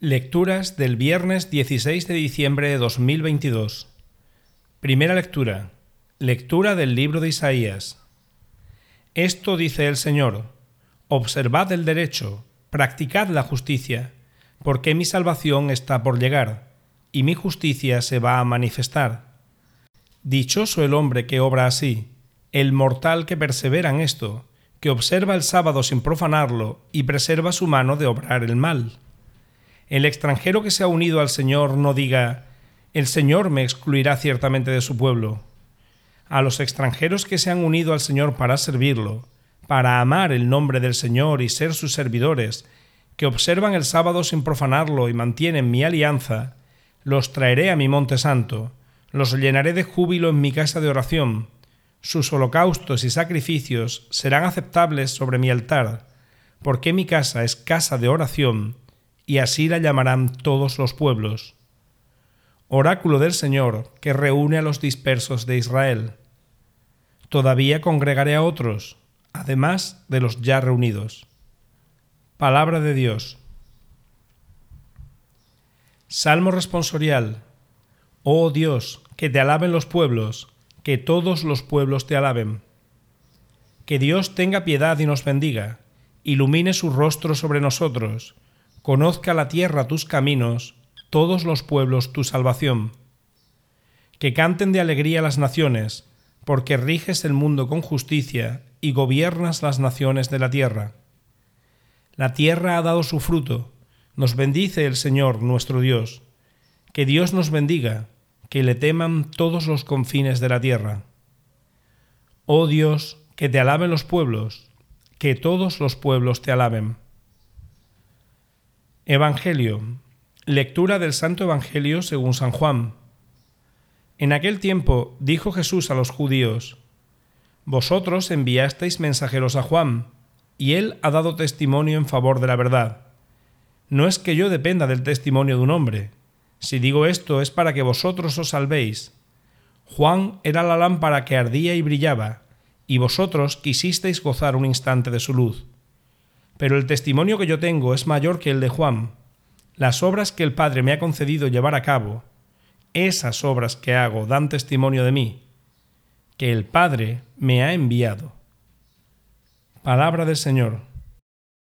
Lecturas del viernes 16 de diciembre de 2022. Primera lectura. Lectura del libro de Isaías. Esto dice el Señor. Observad el derecho, practicad la justicia, porque mi salvación está por llegar, y mi justicia se va a manifestar. Dichoso el hombre que obra así, el mortal que persevera en esto, que observa el sábado sin profanarlo y preserva su mano de obrar el mal el extranjero que se ha unido al Señor no diga, el Señor me excluirá ciertamente de su pueblo. A los extranjeros que se han unido al Señor para servirlo, para amar el nombre del Señor y ser sus servidores, que observan el sábado sin profanarlo y mantienen mi alianza, los traeré a mi monte santo, los llenaré de júbilo en mi casa de oración, sus holocaustos y sacrificios serán aceptables sobre mi altar, porque mi casa es casa de oración, y así la llamarán todos los pueblos. Oráculo del Señor que reúne a los dispersos de Israel. Todavía congregaré a otros, además de los ya reunidos. Palabra de Dios. Salmo responsorial. Oh Dios, que te alaben los pueblos, que todos los pueblos te alaben. Que Dios tenga piedad y nos bendiga, ilumine su rostro sobre nosotros, conozca la tierra tus caminos, todos los pueblos tu salvación. Que canten de alegría las naciones, porque riges el mundo con justicia y gobiernas las naciones de la tierra. La tierra ha dado su fruto, nos bendice el Señor nuestro Dios. Que Dios nos bendiga, que le teman todos los confines de la tierra. Oh Dios, que te alaben los pueblos, que todos los pueblos te alaben. Evangelio. Lectura del Santo Evangelio según San Juan. En aquel tiempo dijo Jesús a los judíos, Vosotros enviasteis mensajeros a Juan, y él ha dado testimonio en favor de la verdad. No es que yo dependa del testimonio de un hombre. Si digo esto es para que vosotros os salvéis. Juan era la lámpara que ardía y brillaba, y vosotros quisisteis gozar un instante de su luz pero el testimonio que yo tengo es mayor que el de Juan. Las obras que el Padre me ha concedido llevar a cabo, esas obras que hago dan testimonio de mí, que el Padre me ha enviado. Palabra del Señor.